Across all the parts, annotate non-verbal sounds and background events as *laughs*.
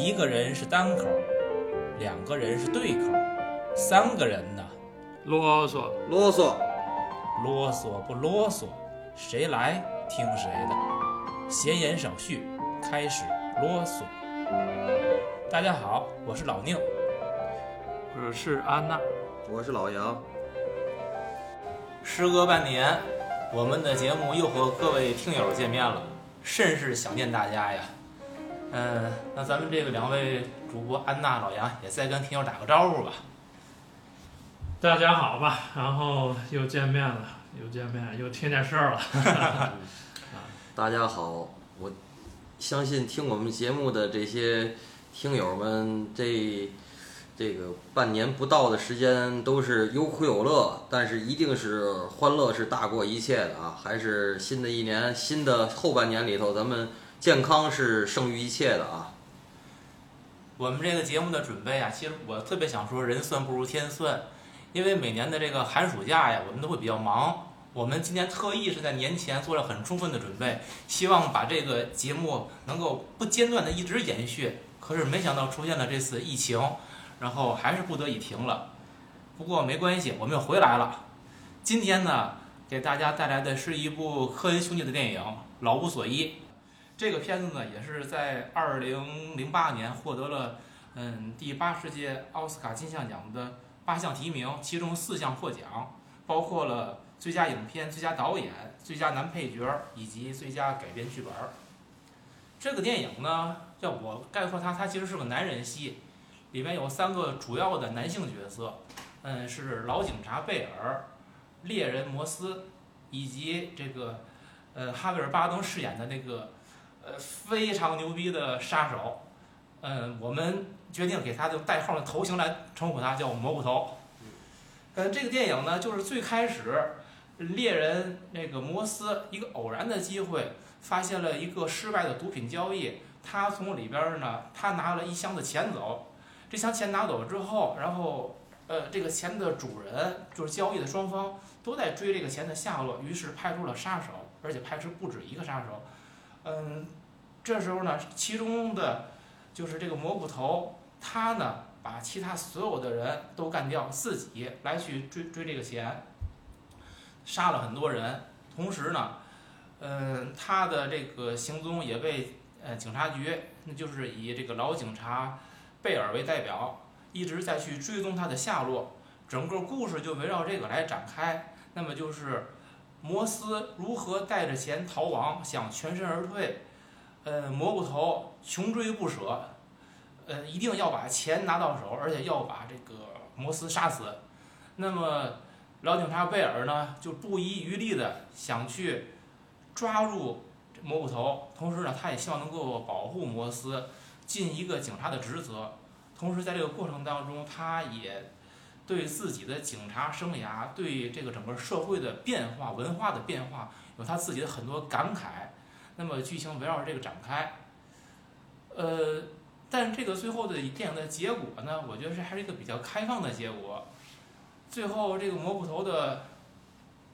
一个人是单口，两个人是对口，三个人呢，啰嗦，啰嗦，啰嗦不啰嗦，谁来听谁的。闲言少叙，开始啰嗦。大家好，我是老宁。我是安娜。我是老杨。时隔半年，我们的节目又和各位听友见面了，甚是想念大家呀。嗯，那咱们这个两位主播安娜、老杨也再跟听友打个招呼吧。大家好吧，然后又见面了，又见面，又听见事儿了。*laughs* 大家好，我相信听我们节目的这些听友们，这这个半年不到的时间都是有苦有乐，但是一定是欢乐是大过一切的啊！还是新的一年，新的后半年里头，咱们健康是胜于一切的啊！我们这个节目的准备啊，其实我特别想说，人算不如天算，因为每年的这个寒暑假呀，我们都会比较忙。我们今年特意是在年前做了很充分的准备，希望把这个节目能够不间断的一直延续。可是没想到出现了这次疫情，然后还是不得已停了。不过没关系，我们又回来了。今天呢，给大家带来的是一部科恩兄弟的电影《老无所依》。这个片子呢，也是在二零零八年获得了嗯第八十届奥斯卡金像奖的八项提名，其中四项获奖，包括了最佳影片、最佳导演、最佳男配角以及最佳改编剧本。这个电影呢，要我概括它，它其实是个男人戏，里面有三个主要的男性角色，嗯，是老警察贝尔、猎人摩斯，以及这个呃哈维尔巴登饰演的那个。非常牛逼的杀手，嗯，我们决定给他就代号的头型来称呼他，叫蘑菇头。嗯，这个电影呢，就是最开始猎人那个摩斯一个偶然的机会，发现了一个失败的毒品交易，他从里边呢，他拿了一箱子钱走，这箱钱拿走之后，然后呃，这个钱的主人就是交易的双方都在追这个钱的下落，于是派出了杀手，而且派出不止一个杀手。嗯，这时候呢，其中的，就是这个蘑菇头，他呢把其他所有的人都干掉，自己来去追追这个钱，杀了很多人。同时呢，嗯，他的这个行踪也被呃警察局，那就是以这个老警察贝尔为代表，一直在去追踪他的下落。整个故事就围绕这个来展开。那么就是。摩斯如何带着钱逃亡，想全身而退？呃，蘑菇头穷追不舍，呃，一定要把钱拿到手，而且要把这个摩斯杀死。那么老警察贝尔呢，就不遗余力的想去抓住蘑菇头，同时呢，他也希望能够保护摩斯，尽一个警察的职责。同时在这个过程当中，他也。对自己的警察生涯，对这个整个社会的变化、文化的变化，有他自己的很多感慨。那么剧情围绕着这个展开，呃，但这个最后的电影的结果呢，我觉得是还是一个比较开放的结果。最后这个蘑菇头的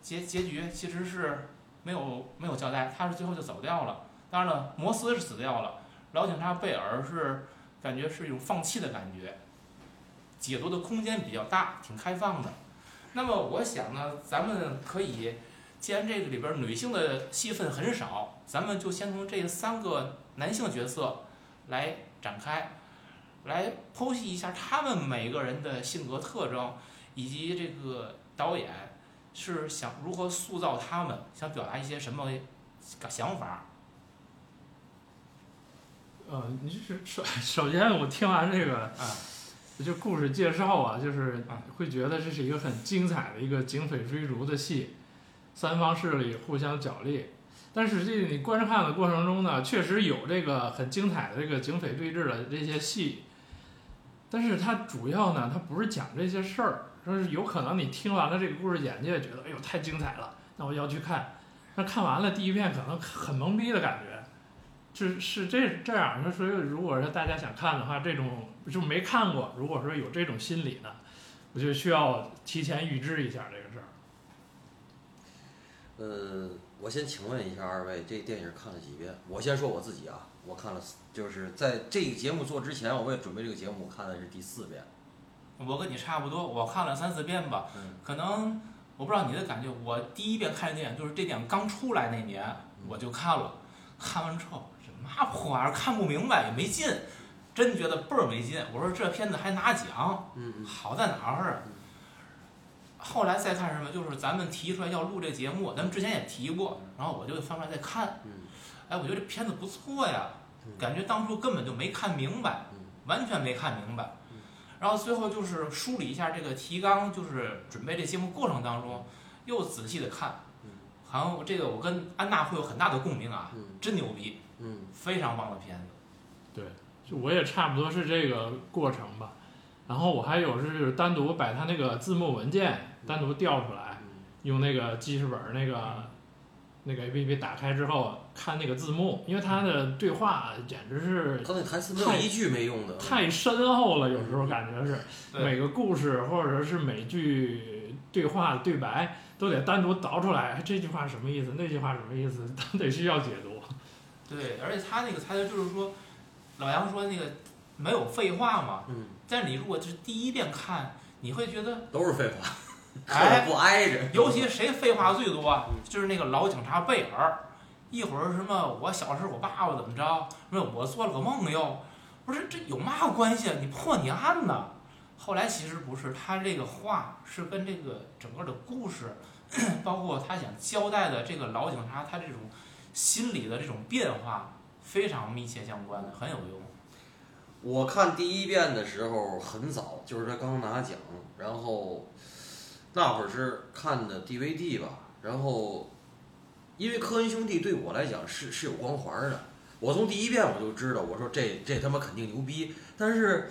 结结局其实是没有没有交代，他是最后就走掉了。当然了，摩斯是死掉了，老警察贝尔是感觉是一种放弃的感觉。解读的空间比较大，挺开放的。那么我想呢，咱们可以，既然这个里边女性的戏份很少，咱们就先从这三个男性角色来展开，来剖析一下他们每个人的性格特征，以及这个导演是想如何塑造他们，想表达一些什么想法。呃，你是首首先我听完这个啊。就故事介绍啊，就是会觉得这是一个很精彩的一个警匪追逐的戏，三方势力互相角力。但实际你观看的过程中呢，确实有这个很精彩的这个警匪对峙的这些戏，但是它主要呢，它不是讲这些事儿，说是有可能你听完了这个故事简介，觉得哎呦太精彩了，那我要去看。那看完了第一遍可能很懵逼的感觉。是是这这样，那所以如果说大家想看的话，这种就没看过，如果说有这种心理呢，我就需要提前预知一下这个事儿。呃，我先请问一下二位，这电影看了几遍？我先说我自己啊，我看了，就是在这个节目做之前，我为准备这个节目，我看的是第四遍。我跟你差不多，我看了三四遍吧。嗯。可能我不知道你的感觉，我第一遍看电影就是这电影刚出来那年，我就看了。看完之后，什么破玩意儿，看不明白也没劲，真觉得倍儿没劲。我说这片子还拿奖，嗯好在哪儿啊？后来再看什么，就是咱们提出来要录这节目，咱们之前也提过，然后我就翻出来再看。哎，我觉得这片子不错呀，感觉当初根本就没看明白，完全没看明白。然后最后就是梳理一下这个提纲，就是准备这节目过程当中，又仔细的看，好像这个我跟安娜会有很大的共鸣啊，真牛逼，嗯，非常棒的片子。对，就我也差不多是这个过程吧。然后我还有是单独把它那个字幕文件单独调出来，用那个记事本那个那个 A P P 打开之后看那个字幕，因为他的对话简直是他那台词没有一句没用的，太深厚了，有时候感觉是每个故事或者是每句对话对白都得单独导出来，这句话什么意思，那句话什么意思，*laughs* 都得需要解读。对，而且他那个台词就是说，老杨说那个没有废话嘛。嗯。但你如果是第一遍看，你会觉得都是废话，*laughs* 哎，不挨着。尤其谁废话最多啊？就是那个老警察贝尔，一会儿什么我小时候我爸爸怎么着，说我做了个梦又，不是这有嘛关系啊？你破你案呢？后来其实不是，他这个话是跟这个整个的故事，包括他想交代的这个老警察他这种心理的这种变化非常密切相关的，很有用。我看第一遍的时候很早，就是他刚拿奖，然后那会儿是看的 DVD 吧，然后因为科恩兄弟对我来讲是是有光环的，我从第一遍我就知道，我说这这他妈肯定牛逼，但是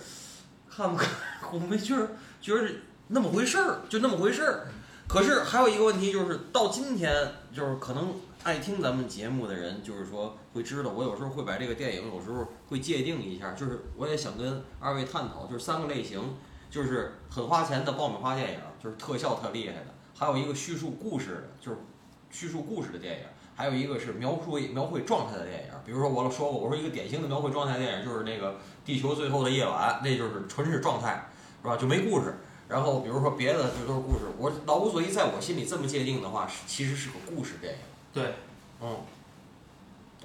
看不看 *laughs* 我没觉得觉得那么回事儿，就那么回事儿。可是还有一个问题就是到今天，就是可能。爱听咱们节目的人，就是说会知道，我有时候会把这个电影有时候会界定一下，就是我也想跟二位探讨，就是三个类型，就是很花钱的爆米花电影，就是特效特厉害的；还有一个叙述故事的，就是叙述故事的电影；还有一个是描述描绘状态的电影。比如说我说过，我说一个典型的描绘状态电影就是那个《地球最后的夜晚》，那就是纯是状态，是吧？就没故事。然后比如说别的就都是故事。我老无所依在我心里这么界定的话，其实是个故事电影。对，嗯，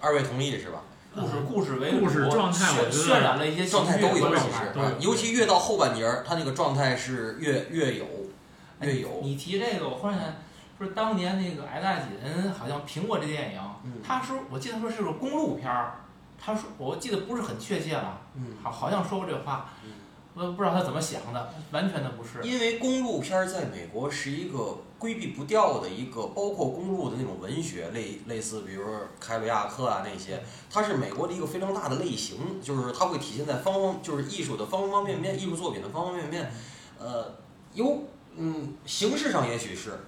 二位同意是吧？故事故事为故事状态，我渲染了一些状态都有，其实啊，尤其越到后半截儿，他那个状态是越越有，越有。你提这个，我忽然想，不是当年那个矮大紧，好像评过这电影，他说，我记得说是个公路片儿，他说，我记得不是很确切了，好，好像说过这话。我不知道他怎么想的，完全的不是。因为公路片在美国是一个规避不掉的一个，包括公路的那种文学类，类似比如说凯鲁亚克啊那些，它是美国的一个非常大的类型，就是它会体现在方方，就是艺术的方方面面，艺术作品的方方面面。呃，有，嗯，形式上也许是，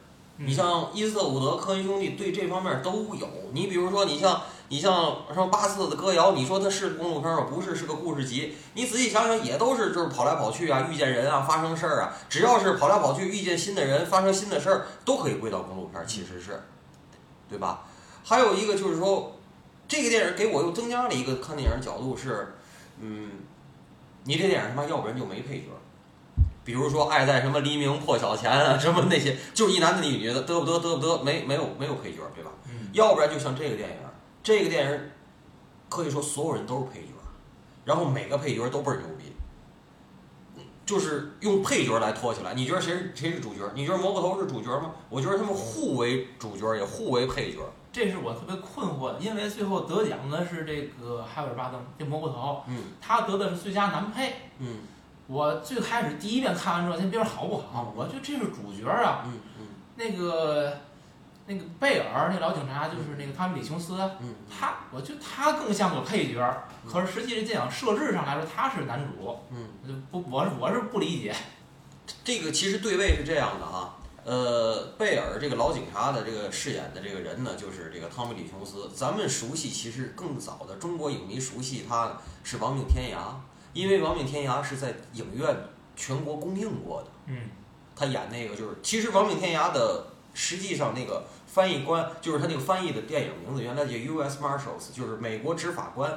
你像伊斯特伍德、科恩兄弟对这方面都有。你比如说，你像。你像什么巴斯的歌谣，你说它是公路片吗？不是，是个故事集。你仔细想想，也都是就是跑来跑去啊，遇见人啊，发生事儿啊。只要是跑来跑去，遇见新的人，发生新的事儿，都可以归到公路片，其实是，对吧？还有一个就是说，这个电影给我又增加了一个看电影角度是，嗯，你这电影他妈要不然就没配角，比如说爱在什么黎明破晓前啊，什么那些，就是一男的一女的，得不得得不得，没没有没有配角，对吧？要不然就像这个电影。这个电影可以说所有人都是配角，然后每个配角都倍儿牛逼，就是用配角来托起来。你觉得谁谁是主角？你觉得蘑菇头是主角吗？我觉得他们互为主角，也互为配角。这是我特别困惑的，因为最后得奖的是这个海尔巴登，这蘑菇头，嗯，他得的是最佳男配，嗯，我最开始第一遍看完之后，先别说好不好，我觉得这是主角啊，嗯嗯，那个。那个贝尔，那老警察就是那个汤米李琼斯，他，我觉得他更像个配角，可是实际这电影设置上来说，他是男主，嗯，不，我是我是不理解。这个其实对位是这样的啊，呃，贝尔这个老警察的这个饰演的这个人呢，就是这个汤米李琼斯。咱们熟悉，其实更早的中国影迷熟悉他是《亡命天涯》，因为《亡命天涯》是在影院全国公映过的。嗯，他演那个就是，其实《亡命天涯》的。实际上那个翻译官就是他那个翻译的电影名字，原来叫 U.S. Marshals，就是美国执法官。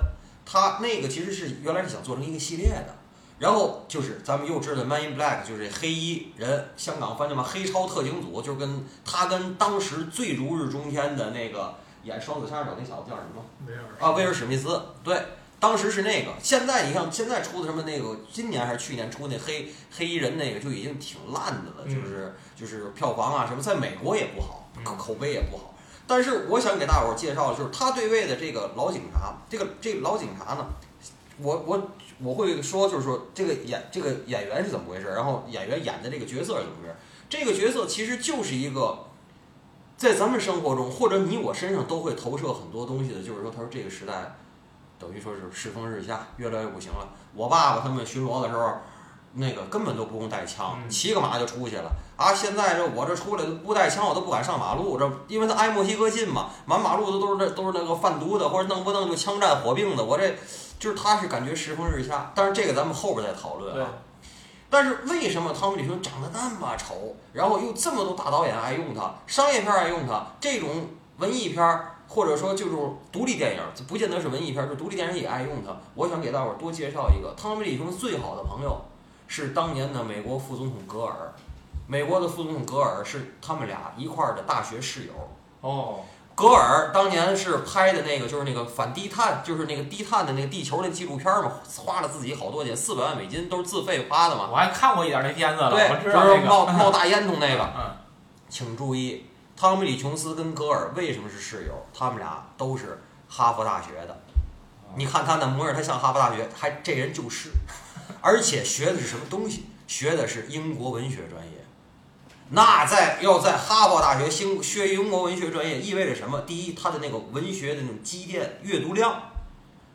他那个其实是原来是想做成一个系列的，然后就是咱们又知道 Man in Black，就是黑衣人，香港翻译嘛，黑超特警组，就是跟他跟当时最如日中天的那个演双子杀手那小子叫什么？威尔啊，威尔史密斯，对。当时是那个，现在你看，现在出的什么那个，今年还是去年出那黑黑衣人那个就已经挺烂的了，就是就是票房啊什么，在美国也不好，口口碑也不好。但是我想给大伙儿介绍的就是他对位的这个老警察，这个这个老警察呢，我我我会说就是说这个演这个演员是怎么回事，然后演员演的这个角色是怎么回事。这个角色其实就是一个在咱们生活中或者你我身上都会投射很多东西的，就是说他说这个时代。等于说是世风日下，越来越不行了。我爸爸他们巡逻的时候，那个根本都不用带枪，骑个马就出去了。啊，现在这我这出来不带枪，我都不敢上马路。这因为他挨墨西哥近嘛，满马路的都是那都是那个贩毒的，或者弄不弄就枪战火并的。我这就是他是感觉世风日下，但是这个咱们后边再讨论啊。但是为什么汤姆·李春长得那么丑，然后又这么多大导演爱用他，商业片爱用他，这种文艺片儿？或者说就是独立电影，不见得是文艺片，就独立电影也爱用它。我想给大伙儿多介绍一个，汤米·李琼最好的朋友是当年的美国副总统戈尔。美国的副总统戈尔是他们俩一块儿的大学室友。哦，戈尔当年是拍的那个，就是那个反低碳，就是那个低碳的那个地球那纪录片嘛，花了自己好多钱，四百万美金都是自费花的嘛。我还看过一点那片子了，对，就是冒冒大烟囱那个。*laughs* 嗯，请注意。汤米·李·琼斯跟戈尔为什么是室友？他们俩都是哈佛大学的。你看他那模样，他像哈佛大学，还这人就是，而且学的是什么东西？学的是英国文学专业。那在要在哈佛大学兴学英国文学专业，意味着什么？第一，他的那个文学的那种积淀阅读量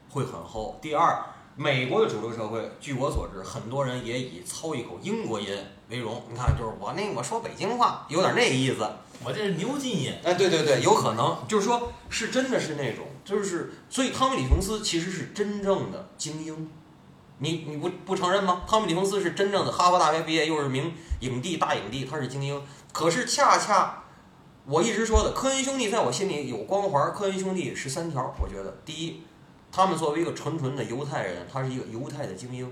会很厚；第二，美国的主流社会，据我所知，很多人也以操一口英国音为荣。你看，就是我那我说北京话，有点那意思。我这是牛津音，哎，对对对，有可能，就是说，是真的是那种，就是所以汤米·李·琼斯其实是真正的精英，你你不不承认吗？汤米·李·琼斯是真正的哈佛大学毕业，又是名影帝大影帝，他是精英。可是恰恰我一直说的，科恩兄弟在我心里有光环。科恩兄弟十三条，我觉得，第一，他们作为一个纯纯的犹太人，他是一个犹太的精英。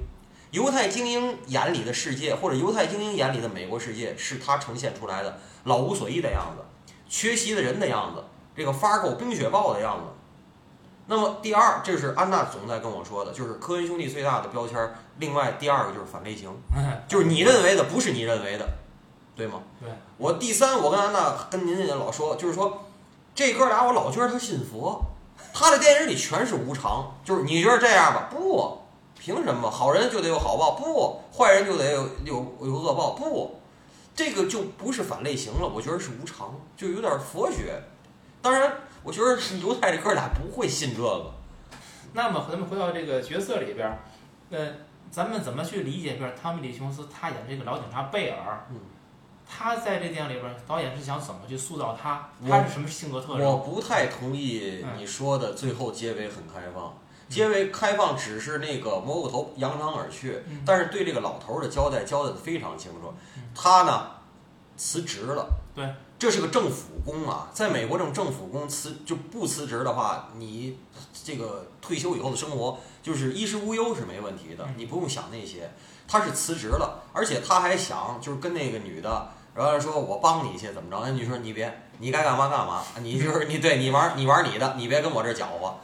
犹太精英眼里的世界，或者犹太精英眼里的美国世界，是他呈现出来的老无所依的样子，缺席的人的样子，这个发够冰雪豹的样子。那么第二，这是安娜总在跟我说的，就是科恩兄弟最大的标签。另外第二个就是反类型，*laughs* 就是你认为的不是你认为的，对吗？对。我第三，我跟安娜跟您也老说，就是说这哥俩我老觉得他信佛，他的电影里全是无常，就是你觉得这样吧？不。凭什么好人就得有好报？不，坏人就得有有有恶报？不，这个就不是反类型了。我觉得是无常，就有点佛学。当然，我觉得犹太这哥俩不会信这个。那么，咱们回到这个角色里边，呃，咱们怎么去理解？比如汤米·李·琼斯他演这个老警察贝尔，嗯，他在这电影里边，导演是想怎么去塑造他？他是什么性格特征？我不太同意你说的，最后结尾很开放。结尾开放只是那个蘑菇头扬长而去，但是对这个老头的交代交代的非常清楚。他呢辞职了，对，这是个政府工啊，在美国这种政府工辞就不辞职的话，你这个退休以后的生活就是衣食无忧是没问题的，你不用想那些。他是辞职了，而且他还想就是跟那个女的，然后说我帮你一些怎么着？那女说你别，你该干嘛干嘛，你就是你对你玩你玩你的，你别跟我这搅和。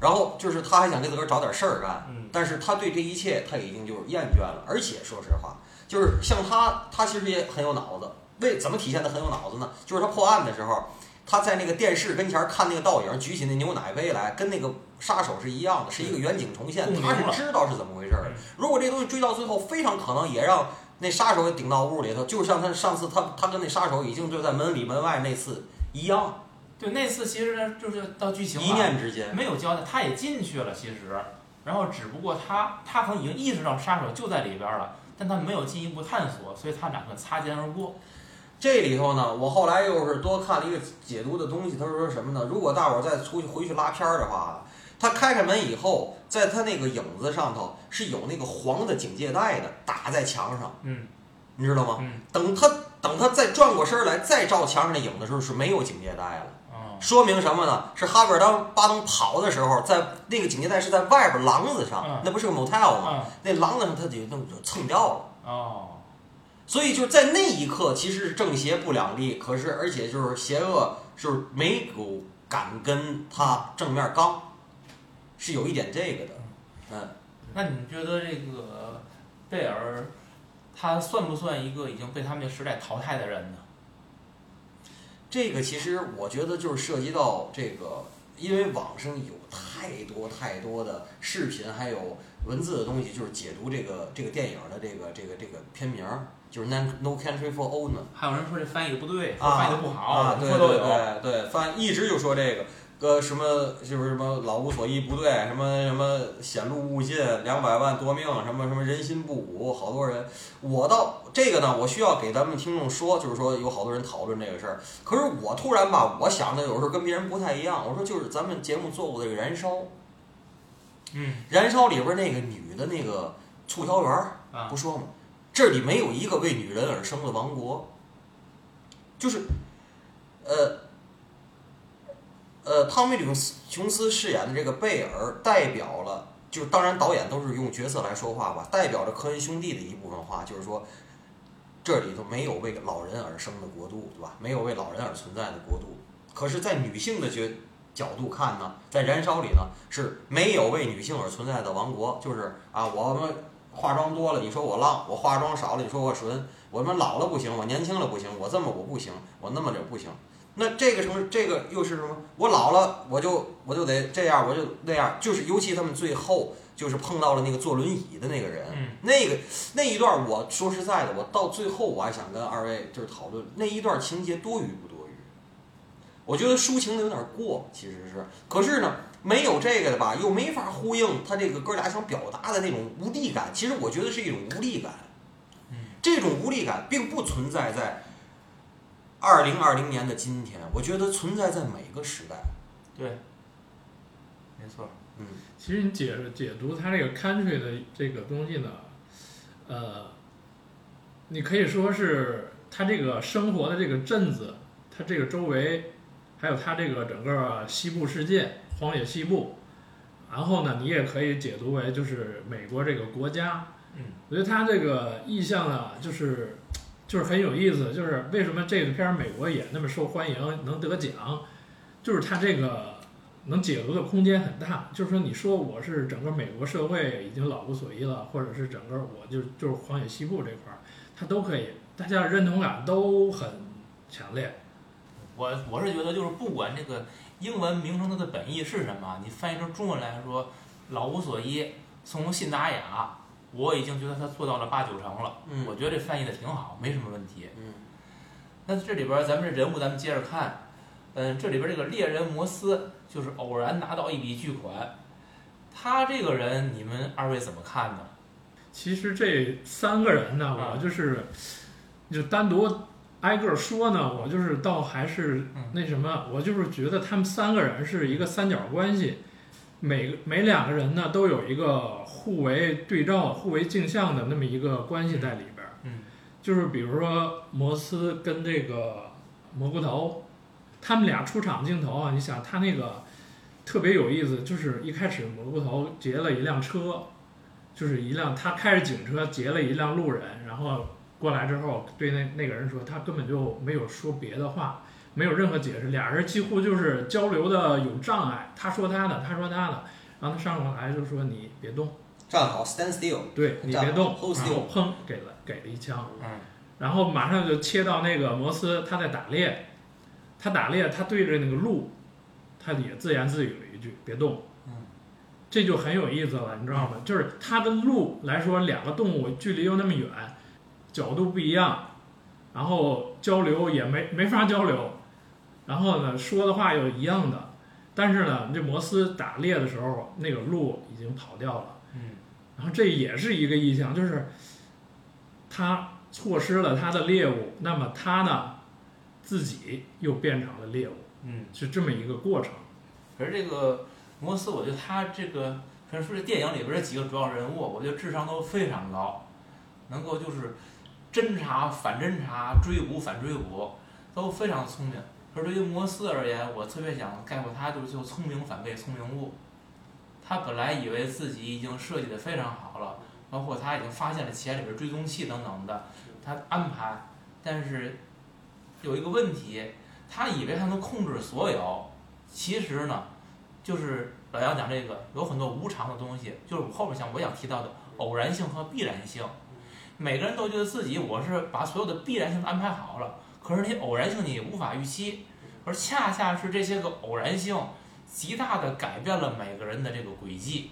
然后就是他还想给自个儿找点事儿干，但是他对这一切他已经就是厌倦了。而且说实话，就是像他，他其实也很有脑子。为怎么体现的很有脑子呢？就是他破案的时候，他在那个电视跟前看那个倒影，举起那牛奶杯来，跟那个杀手是一样的，是一个远景重现。他是知道是怎么回事儿。如果这东西追到最后，非常可能也让那杀手给顶到屋里头，就像他上次他他跟那杀手已经就在门里门外那次一样。对，那次其实呢，就是到剧情一念之间没有交代，他也进去了，其实，然后只不过他他可能已经意识到杀手就在里边了，但他没有进一步探索，所以他两个擦肩而过。这里头呢，我后来又是多看了一个解读的东西，他说什么呢？如果大伙儿再出去回去拉片儿的话，他开开门以后，在他那个影子上头是有那个黄的警戒带的，打在墙上，嗯，你知道吗？嗯，等他。等他再转过身来再照墙上的影的时候是没有警戒带了。嗯说明什么呢？是哈维尔当巴登跑的时候，在那个警戒带是在外边廊子上，嗯那不是个 motel 吗？嗯那廊子上他就弄就蹭掉了。哦，所以就在那一刻，其实是正邪不两立，可是而且就是邪恶就是没有敢跟他正面刚，是有一点这个的。嗯，那你觉得这个贝尔他算不算一个已经被他们这时代淘汰的人呢？这个其实我觉得就是涉及到这个，因为网上有太多太多的视频还有文字的东西，就是解读这个这个电影的这个这个这个片名儿，就是《No No Country for Old Men》。还有人说这翻译的不对，说啊翻译的不好，啊，对对。对对，翻一直就说这个，呃，什么就是什么老无所依不对，什么什么显露勿近，两百万夺命，什么什么人心不古，好多人。我倒这个呢，我需要给咱们听众说，就是说有好多人讨论这个事儿，可是我突然吧，我想的有时候跟别人不太一样，我说就是咱们节目做过的这个《燃烧》，《嗯燃烧》里边那个女的那个促销员不说嘛，这里没有一个为女人而生的王国，就是，呃，呃，汤米·吕琼斯饰演的这个贝尔代表了，就当然导演都是用角色来说话吧，代表着科恩兄弟的一部分话，就是说，这里头没有为老人而生的国度，对吧？没有为老人而存在的国度。可是，在女性的角角度看呢，在《燃烧》里呢是没有为女性而存在的王国，就是啊，我们化妆多了，你说我浪；我化妆少了，你说我纯；我们老了不行，我年轻了不行，我这么我不行，我那么着不行。那这个什么，这个又是什么？我老了，我就我就得这样，我就那样。就是尤其他们最后就是碰到了那个坐轮椅的那个人，嗯那个那一段，我说实在的，我到最后我还想跟二位就是讨论那一段情节多余不多余？我觉得抒情的有点过，其实是。可是呢，没有这个的吧，又没法呼应他这个哥俩想表达的那种无力感。其实我觉得是一种无力感。嗯这种无力感并不存在在二零二零年的今天，我觉得存在在每个时代。对，没错。嗯其实你解解读它这个 country 的这个东西呢，呃，你可以说是它这个生活的这个镇子，它这个周围，还有它这个整个西部世界，荒野西部，然后呢，你也可以解读为就是美国这个国家。嗯，我觉得它这个意象呢，就是就是很有意思，就是为什么这个片儿美国也那么受欢迎，能得奖，就是它这个能解读的空间很大。就是说，你说我是整个美国社会已经老无所依了，或者是整个我就就是荒野西部这块儿，它都可以，大家的认同感都很强烈。我我是觉得就是不管这个英文名称它的本意是什么，你翻译成中文来说，老无所依，从信达雅，我已经觉得他做到了八九成了。嗯我觉得这翻译的挺好，没什么问题。嗯那这里边咱们这人物，咱们接着看。嗯，这里边这个猎人摩斯就是偶然拿到一笔巨款，他这个人你们二位怎么看呢？其实这三个人呢，啊我就是就单独挨个儿说呢，我就是倒还是嗯那什么，我就是觉得他们三个人是一个三角关系，每个每两个人呢都有一个互为对照、互为镜像的那么一个关系在里边儿。嗯就是比如说摩斯跟这个蘑菇头，他们俩出场镜头啊，你想他那个特别有意思，就是一开始蘑菇头劫了一辆车，就是一辆他开着警车劫了一辆路人，然后过来之后对那那个人说，他根本就没有说别的话，没有任何解释，俩人几乎就是交流的有障碍，他说他的，他说他的，然后他上过来就说你别动，站好，stand still。对你别动，然后砰给了给了一枪。嗯然后马上就切到那个摩斯，他在打猎，他打猎，他对着那个鹿，他也自言自语了一句：“别动。”嗯，这就很有意思了，你知道吗？就是它跟鹿来说，两个动物距离又那么远，角度不一样，然后交流也没没法交流，然后呢说的话又一样的，但是呢，这摩斯打猎的时候，那个鹿已经跑掉了。嗯然后这也是一个意象，就是他错失了他的猎物，那么他呢自己又变成了猎物，嗯。是这么一个过程。可是这个摩斯，我觉得他这个，可能说这电影里边这几个主要人物，我觉得智商都非常高，能够就是侦查反侦查，追捕反追捕，都非常聪明。可是对于摩斯而言，我特别想概括他就是就聪明反被聪明误。他本来以为自己已经设计的非常好了，包括他已经发现了企业里边追踪器等等的，他安排，但是有一个问题，他以为他能控制所有，其实呢，就是老杨讲这个有很多无常的东西，就是我后边想我想提到的偶然性和必然性。每个人都觉得自己我是把所有的必然性安排好了，可是你偶然性你无法预期，而恰恰是这些个偶然性。极大的改变了每个人的这个轨迹，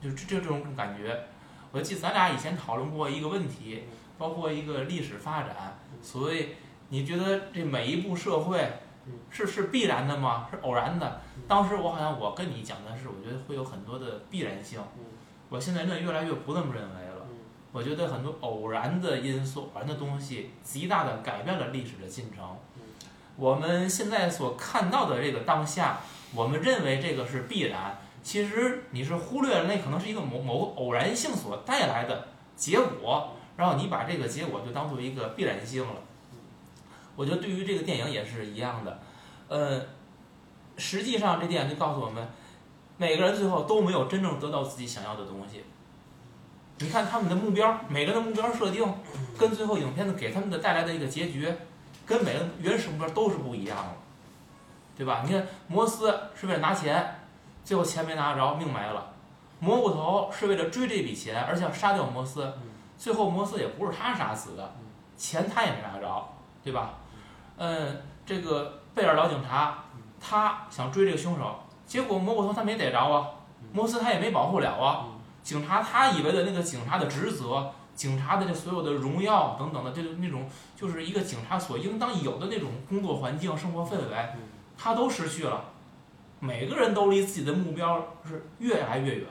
就这这这种感觉。我记得咱俩以前讨论过一个问题，包括一个历史发展。所谓你觉得这每一步社会是是必然的吗？是偶然的？当时我好像我跟你讲的是，我觉得会有很多的必然性。我现在呢越来越不那么认为了。我觉得很多偶然的因素、偶然的东西，极大的改变了历史的进程。我们现在所看到的这个当下。我们认为这个是必然，其实你是忽略了那可能是一个某某个偶然性所带来的结果，然后你把这个结果就当做一个必然性了。我觉得对于这个电影也是一样的，呃，实际上这电影就告诉我们，每个人最后都没有真正得到自己想要的东西。你看他们的目标，每个人的目标设定，跟最后影片的给他们的带来的一个结局，跟每个原始目标都是不一样的。对吧？你看，摩斯是为了拿钱，最后钱没拿着，命没了；蘑菇头是为了追这笔钱，而且要杀掉摩斯，最后摩斯也不是他杀死的，钱他也没拿着，对吧？嗯，这个贝尔老警察，他想追这个凶手，结果蘑菇头他没逮着啊，摩斯他也没保护了啊。警察他以为的那个警察的职责，警察的这所有的荣耀等等的，这那种就是一个警察所应当有的那种工作环境、生活氛围。他都失去了，每个人都离自己的目标是越来越远。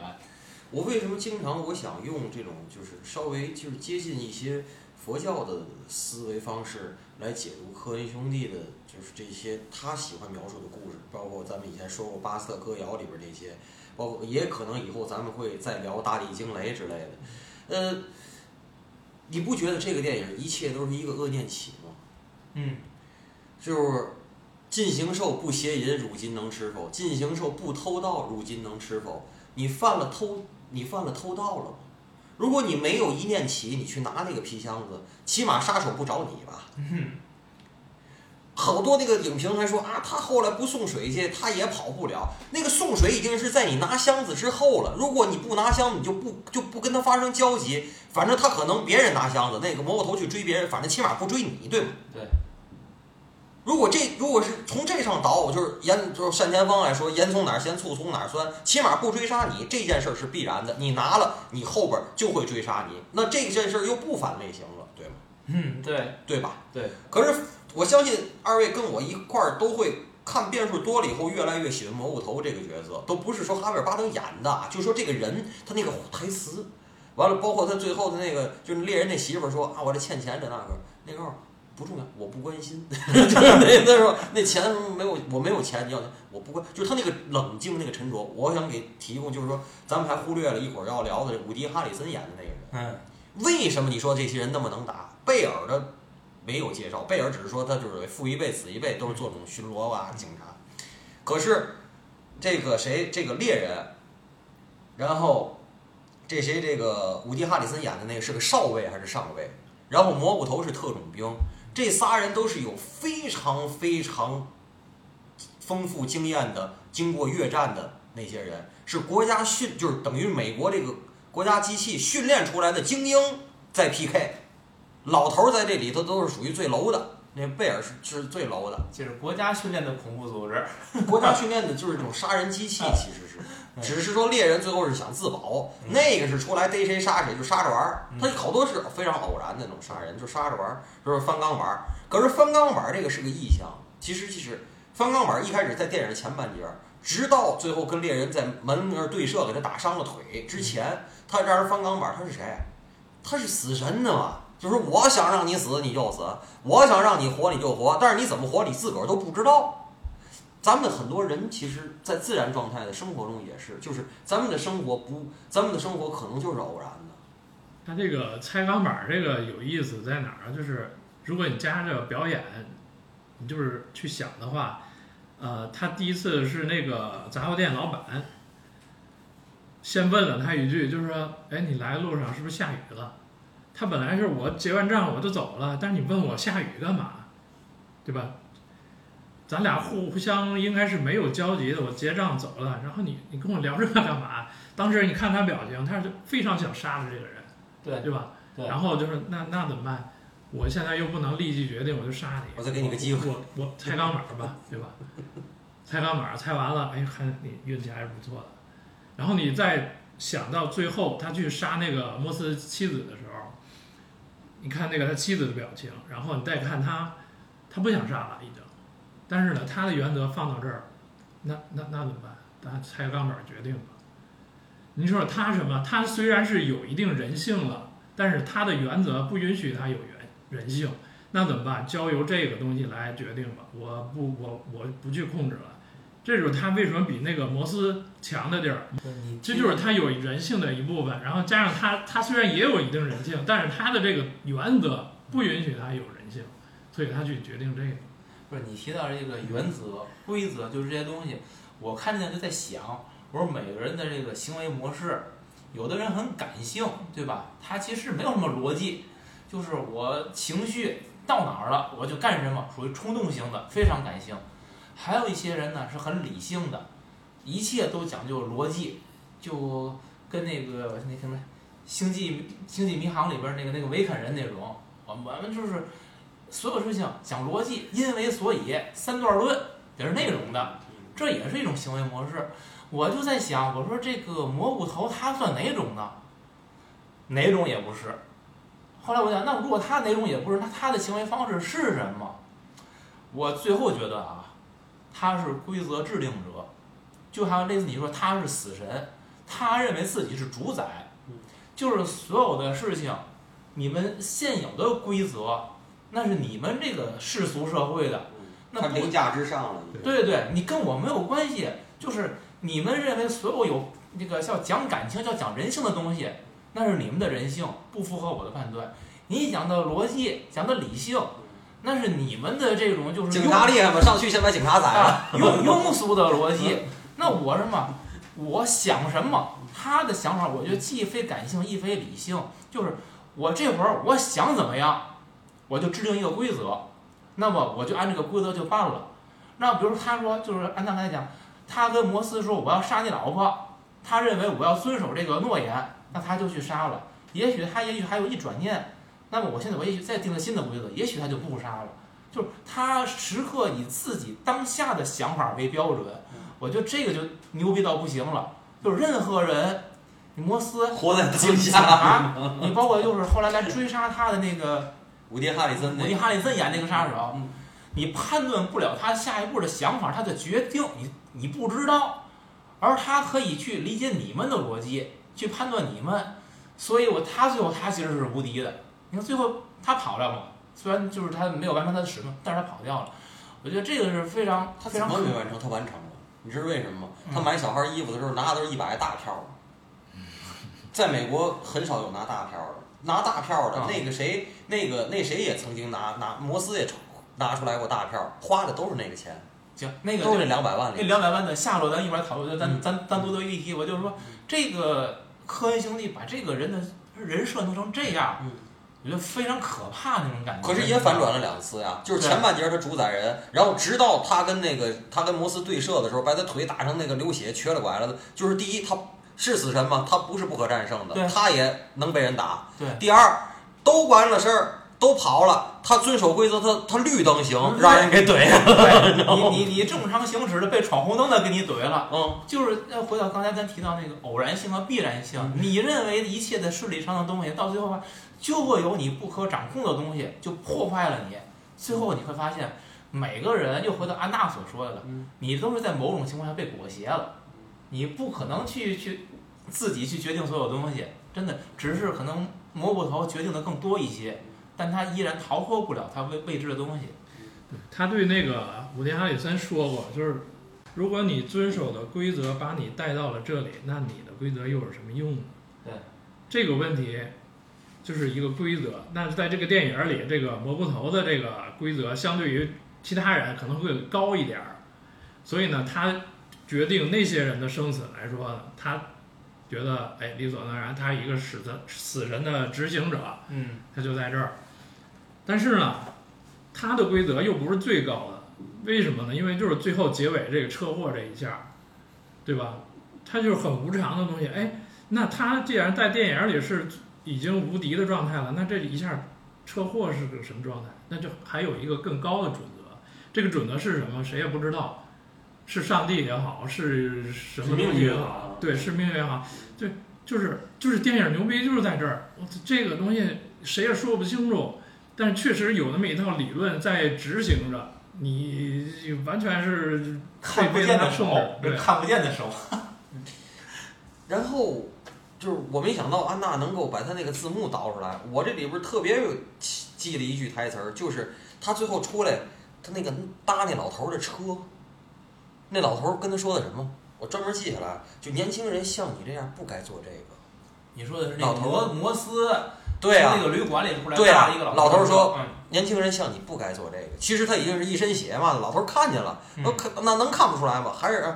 我为什么经常我想用这种就是稍微就是接近一些佛教的思维方式来解读科林兄弟的，就是这些他喜欢描述的故事，包括咱们以前说过巴斯特歌谣里边这些，包括也可能以后咱们会再聊大地惊雷之类的。呃，你不觉得这个电影一切都是一个恶念起吗？嗯，就是。进行兽不邪淫，如今能吃否？进行兽不偷盗，如今能吃否？你犯了偷，你犯了偷盗了吗？如果你没有一念起，你去拿那个皮箱子，起码杀手不找你吧？好多那个影评还说啊，他后来不送水去，他也跑不了。那个送水已经是在你拿箱子之后了。如果你不拿箱子，你就不就不跟他发生交集。反正他可能别人拿箱子，那个蘑菇头去追别人，反正起码不追你，对吗？对。如果这如果是从这上倒，就是烟就是单田芳来说，烟从哪儿咸，醋从哪儿酸，起码不追杀你这件事儿是必然的。你拿了，你后边就会追杀你。那这件事儿又不反类型了，对吗？嗯，对，对吧？对。可是我相信二位跟我一块儿都会看变数多了以后，越来越喜欢蘑菇头这个角色，都不是说哈维尔巴登演的，就说这个人他那个台词，完了包括他最后的那个，就是猎人那媳妇儿说啊，我这欠钱这那个那个。不重要，我不关心。*laughs* 就是那那时候那钱没有，我没有钱，你要我不关，就是他那个冷静那个沉着。我想给提供，就是说咱们还忽略了一会儿要聊的伍迪·哈里森演的那个人。嗯。为什么你说这些人那么能打？贝尔的没有介绍，贝尔只是说他就是父一辈子一辈都是做这种巡逻啊警察。可是这个谁这个猎人，然后这谁这个伍迪·哈里森演的那个是个少尉还是上尉？然后蘑菇头是特种兵。这仨人都是有非常非常丰富经验的，经过越战的那些人，是国家训，就是等于美国这个国家机器训练出来的精英在 PK。老头在这里头都是属于最 low 的，那贝尔是是最 low 的，*laughs* 就是国家训练的恐怖组织，*laughs* 国家训练的就是这种杀人机器，其实是。只是说猎人最后是想自保，那个是出来逮谁杀谁就杀着玩儿。他好多是非常偶然的那种杀人，就杀着玩儿，就是翻钢板儿。可是翻钢板儿这个是个意象，其实其实翻钢板儿一开始在电影的前半截儿，直到最后跟猎人在门那儿对射，给他打伤了腿之前，他让人翻钢板儿，他是谁？他是死神呢嘛？就是我想让你死你就死，我想让你活你就活，但是你怎么活你自个儿都不知道。咱们很多人其实，在自然状态的生活中也是，就是咱们的生活不，咱们的生活可能就是偶然的，他这个拆钢板这个有意思在哪儿啊？就是如果你加上这个表演，你就是去想的话，呃，他第一次是那个杂货店老板先问了他一句，就是说，哎，你来路上是不是下雨了？他本来是我结完账我就走了，但是你问我下雨干嘛，对吧？咱俩互互相应该是没有交集的，我结账走了，然后你你跟我聊这干嘛？*laughs* 当时你看他表情，他是非常想杀了这个人，对对吧？对然后就是那那怎么办？我现在又不能立即决定，我就杀你。我再给你个机会我我我拆钢板吧，*laughs* 对吧？猜钢板猜完了，哎，还你运气还是不错的。然后你再想到最后他去杀那个莫斯妻子的时候，你看那个他妻子的表情，然后你再看他，他不想杀了已经，但是呢，他的原则放到这儿，那那那怎么办？他拆钢板决定吧。你说他什么？他虽然是有一定人性了，但是他的原则不允许他有原人性，那怎么办？交由这个东西来决定吧。我不，我我不去控制了。这就是他为什么比那个摩斯强的地儿，这就是他有人性的一部分。然后加上他，他虽然也有一定人性，但是他的这个原则不允许他有人性，所以他去决定这个。不是你提到这个原则、规则，就是这些东西，我看见就在想，我说每个人的这个行为模式，有的人很感性，对吧？他其实没有什么逻辑，就是我情绪到哪儿了我就干什么，属于冲动型的，非常感性。还有一些人呢是很理性的，一切都讲究逻辑，就跟那个那什么《星际星际迷航》里边那个那个维肯人那种，我我们就是所有事情讲逻辑，因为所以三段论也是那种的，这也是一种行为模式。我就在想，我说这个蘑菇头它算哪种呢？哪种也不是。后来我想，那如果他哪种也不是，那他的行为方式是什么？我最后觉得啊，他是规则制定者，就好像类似你说他是死神，他认为自己是主宰，就是所有的事情，你们现有的规则，那是你们这个世俗社会的，那不他凌驾之上了。对对对，你跟我没有关系，就是你们认为所有有那个叫讲感情、叫讲人性的东西，那是你们的人性，不符合我的判断。你讲的逻辑、讲的理性，那是你们的这种就是警察厉害吗？上去先把警察宰了。啊，庸 *laughs* 庸俗的逻辑。那我什么？我想什么？他的想法，我觉得既非感性，亦非理性。就是我这会儿我想怎么样，我就制定一个规则，那么我就按这个规则就办了。那比如他说，就是按他刚才讲，他跟摩斯说我要杀你老婆，他认为我要遵守这个诺言，那他就去杀了。也许他也许还有一转念，那么我现在我也许再定了新的规则，也许他就不杀了。就是他时刻以自己当下的想法为标准，我觉得这个就牛逼到不行了。就是任何人，你摩斯、活在当下。啊，你包括就是后来来追杀他的那个伍迪·哈里森那个，伍迪·哈里森演那个杀手嗯，你判断不了他下一步的想法，他的决定，你你不知道，而他可以去理解你们的逻辑，去判断你们，所以我他最后他其实是无敌的。你看最后他跑了嘛，虽然就是他没有完成他的使命，但是他跑掉了。我觉得这个是非常他非常可怎么没完成？他完成了。你知道为什么吗？嗯他买小孩衣服的时候拿的都是一百大票的，*laughs* 在美国很少有拿大票的，拿大票的啊那个谁，那个那谁也曾经拿拿摩斯也拿出来过大票，花的都是那个钱，行，那个都是那两百万那。两百万的下落咱一会儿讨论，咱嗯咱单独的议题。我就是说，这个科恩兄弟把这个人的人设弄成这样，嗯我觉得非常可怕那种感觉。可是也反转了两次呀，就是前半截他主宰人，然后直到他跟那个他跟摩斯对射的时候，把他腿打成那个流血瘸了拐了的。就是第一，他是死神吗？他不是不可战胜的对，他也能被人打。对第二，都完了事儿，都跑了，他遵守规则，他他绿灯行，让人给怼了。对，你你你正常行驶的被闯红灯的给你怼了。嗯，就是要回到刚才咱提到那个偶然性和必然性，你认为一切的顺理成章的东西，到最后吧，就会有你不可掌控的东西，就破坏了你。最后你会发现，每个人又回到安娜所说的了，嗯你都是在某种情况下被裹挟了，你不可能去去自己去决定所有东西，真的只是可能蘑菇头决定的更多一些，但他依然逃脱不了他未未知的东西。他对那个伍迪·哈里森说过，就是如果你遵守的规则把你带到了这里，那你的规则又有什么用呢？对，这个问题就是一个规则。但是在这个电影里，这个蘑菇头的这个规则相对于其他人可能会高一点儿，所以呢，他决定那些人的生死来说，他觉得哎理所当然，他一个死的死神的执行者，嗯，他就在这儿。但是呢，他的规则又不是最高的，为什么呢？因为就是最后结尾这个车祸这一下，对吧？他就是很无常的东西。哎，那他既然在电影里是已经无敌的状态了，那这一下车祸是个什么状态？那就还有一个更高的准则。这个准则是什么？谁也不知道，是上帝也好，是什么东西也好，对，是命运也好，对，就是就是电影牛逼就是在这儿，这个东西谁也说不清楚。但是确实有那么一套理论在执行着，你完全是看不见的手，对，看不见的手。*laughs* 然后就是我没想到安娜能够把他那个字幕导出来。我这里边特别有记了一句台词儿，就是他最后出来，他那个搭那老头的车，那老头跟他说的什么？我专门记下来，就年轻人像你这样不该做这个。你说的是那个摩摩斯？对啊，那个旅馆里出来对啊，一个老头说，嗯、年轻人像你不该做这个。其实他已经是一身血嘛，老头看见了，那、嗯、那能看不出来吗？还是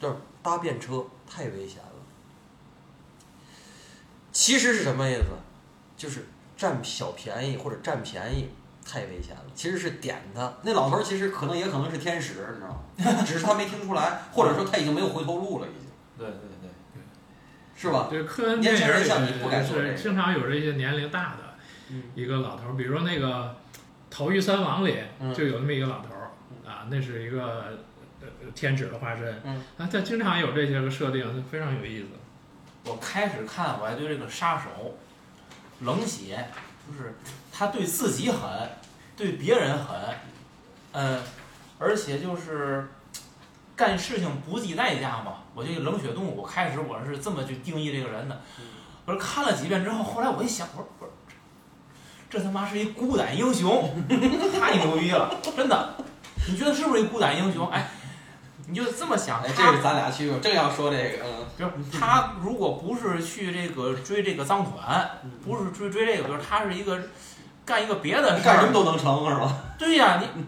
就是搭便车太危险了。其实是什么意思？就是占小便宜或者占便宜太危险了。其实是点他那老头，其实可能也可能是天使，你知道吗？*laughs* 只是他没听出来，或者说他已经没有回头路了，已经。对对对对，是吧？对，科恩电影里是经常有这些年龄大的一个老头，比如说那个《逃狱三王》里就有那么一个老头啊，那是一个呃天使的化身，啊，他经常有这些个设定，非常有意思。我开始看，我还对这个杀手冷血，就是他对自己狠，对别人狠，嗯，而且就是干事情不计代价嘛。我这个冷血动物，我开始我是这么去定义这个人的。我说看了几遍之后，后来我一想，我说我说这他妈是一孤胆英雄，*laughs* 太牛逼了，真的。你觉得是不是一孤胆英雄？哎。你就这么想，哎，这是咱俩去正要说这个，嗯，就是他如果不是去这个追这个赃款，不是追追这个，就是他是一个干一个别的事儿，干什么都能成是吧？对呀，你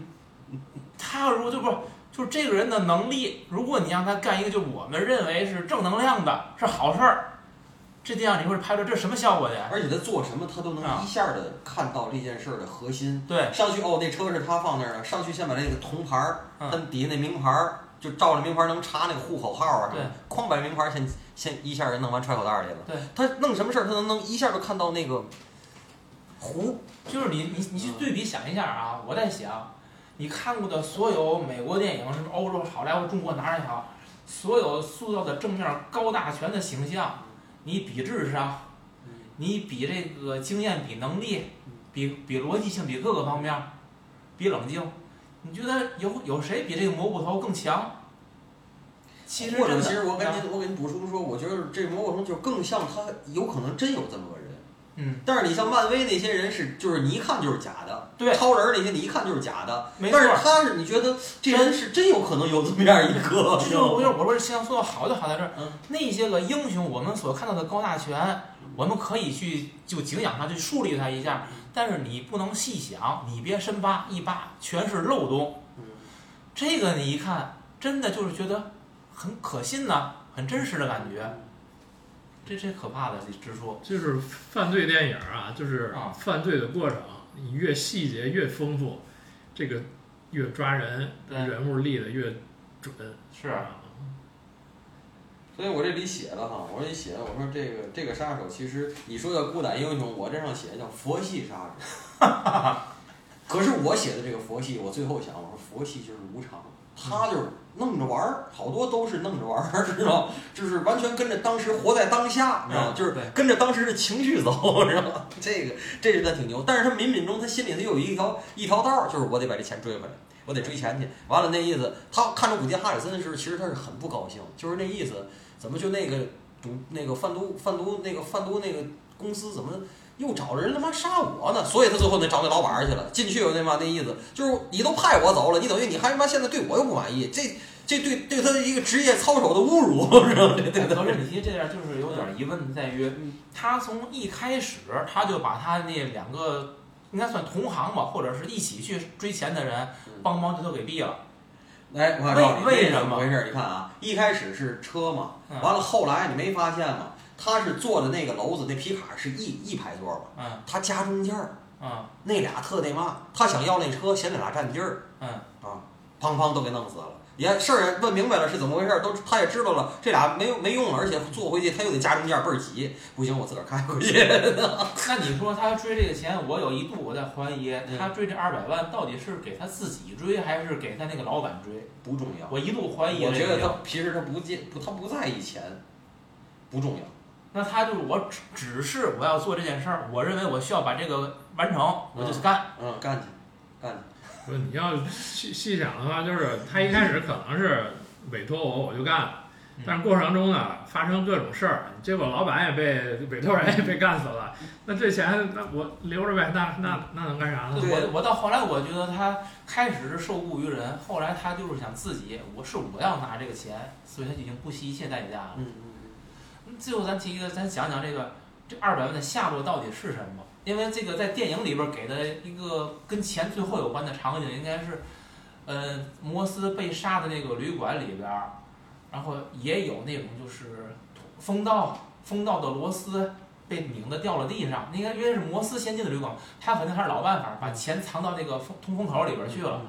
他如果就不是就是这个人的能力，如果你让他干一个就我们认为是正能量的，是好事儿，这电影你会拍出这什么效果去？而且他做什么，他都能一下的看到这件事儿的核心。对，上去哦，那车是他放那儿的，上去先把那个铜牌儿，他底下那名牌儿。就照着名牌能查那个户口号啊什么，哐把名牌先先一下人弄完揣口袋里了。对，他弄什么事儿他能能一下就看到那个湖。就是你你你去对比想一下啊，我在想，你看过的所有美国电影，什么欧洲、好莱坞、中国哪儿也好，所有塑造的正面高大全的形象，你比智商，你比这个经验、比能力、比比逻辑性、比各个方面，比冷静。你觉得有有谁比这个蘑菇头更强？其实或者其实我跟您我给您补充说，我觉得这蘑菇头就更像他有可能真有这么个人。嗯。但是你像漫威那些人是，就是你一看就是假的。对。超人那些你一看就是假的。没错。但是他是你觉得这人是真有可能有这么样一个。*laughs* 就是我说我说像说的好就好在这儿，嗯，那些个英雄我们所看到的高大全，我们可以去就敬仰他，去树立他一下。但是你不能细想，你别深扒一扒，全是漏洞。这个你一看，真的就是觉得很可信呐，很真实的感觉。这这可怕的之处。就是犯罪电影啊，就是犯罪的过程，你越细节越丰富，这个越抓人，人物立的越准。是。所以我这里写了哈，我这里写了，我说这个这个杀手其实你说叫孤胆英雄，我这上写的叫佛系杀手。*laughs* 可是我写的这个佛系，我最后想，我说佛系就是无常，他就是弄着玩儿，好多都是弄着玩儿，*laughs* 知道就是完全跟着当时活在当下，你知道就是跟着当时的情绪走，*laughs* 知道吗？这个这是他挺牛，但是他冥冥中他心里头有一条一条道儿，就是我得把这钱追回来，我得追钱去。完了那意思，他看着古迪哈里森的时候，其实他是很不高兴，就是那意思。怎么就那个赌那个贩毒贩毒那个贩毒那个公司怎么又找人他妈杀我呢？所以他最后那找那老板去了。进去有那嘛那意思，就是你都派我走了，你等于你还他妈现在对我又不满意，这这对对他的一个职业操守的侮辱，知道吗？对对可是提这点就是有点疑问在于，他从一开始他就把他那两个应该算同行吧，或者是一起去追钱的人帮忙就都给毙了。哎，我告诉你为为什么？回事？你看啊，一开始是车嘛，嗯。完了后来你没发现吗？他是坐的那个楼子，那皮卡是一一排座嘛，嗯。他夹中间儿，嗯。那俩特那嘛，他想要那车，嫌那俩占地儿，嗯，啊，砰砰都给弄死了。也事儿问明白了是怎么回事儿，都他也知道了，这俩没没用了，而且坐回去他又得加中间儿倍儿挤，不行，我自个儿开回去。*laughs* 那你说他追这个钱，我有一度我在怀疑，嗯他追这二百万到底是给他自己追，还是给他那个老板追？不重要，我一度怀疑我觉得。他其实他不介不他不在意钱，不重要。那他就是我只只是我要做这件事儿，我认为我需要把这个完成，我就去干。嗯，干去，干去。不是你要细细想的话，就是他一开始可能是委托我，我就干了，但是过程中呢发生各种事儿，结果老板也被委托人也被干死了，那这钱那我留着呗，那那那能干啥呢？我我到后来我觉得他开始是受雇于人，后来他就是想自己，我是我要拿这个钱，所以他已经不惜一切代价了。嗯嗯嗯最后咱提一个，咱讲讲这个这二百万的下落到底是什么？因为这个在电影里边给的一个跟钱最后有关的场景，应该是，呃，摩斯被杀的那个旅馆里边儿，然后也有那种就是风道风道的螺丝被拧的掉了地上，应该因为是摩斯先进的旅馆，他肯定还是老办法，把钱藏到那个风通风口里边去了，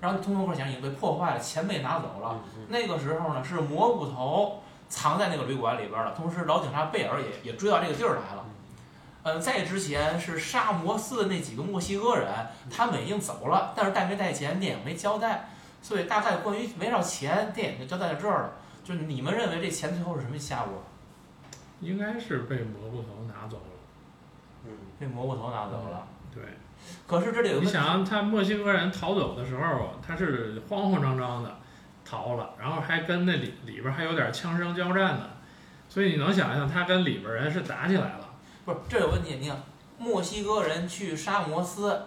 然后通风口显然已经被破坏了，钱被拿走了。那个时候呢，是蘑菇头藏在那个旅馆里边了，同时老警察贝尔也也追到这个地儿来了。嗯，在之前是沙摩斯的那几个墨西哥人，他们已经走了，但是带没带钱，电影没交代，所以大概关于围绕钱，电影就交代在这儿了。就是你们认为这钱最后是什么下落？应该是被蘑菇头拿走了。嗯被蘑菇头拿走了。对，可是这里有你想，他墨西哥人逃走的时候，他是慌慌张张的逃了，然后还跟那里里边还有点枪声交战呢，所以你能想象他跟里边人是打起来了。不是这有问题，你看墨西哥人去杀摩斯，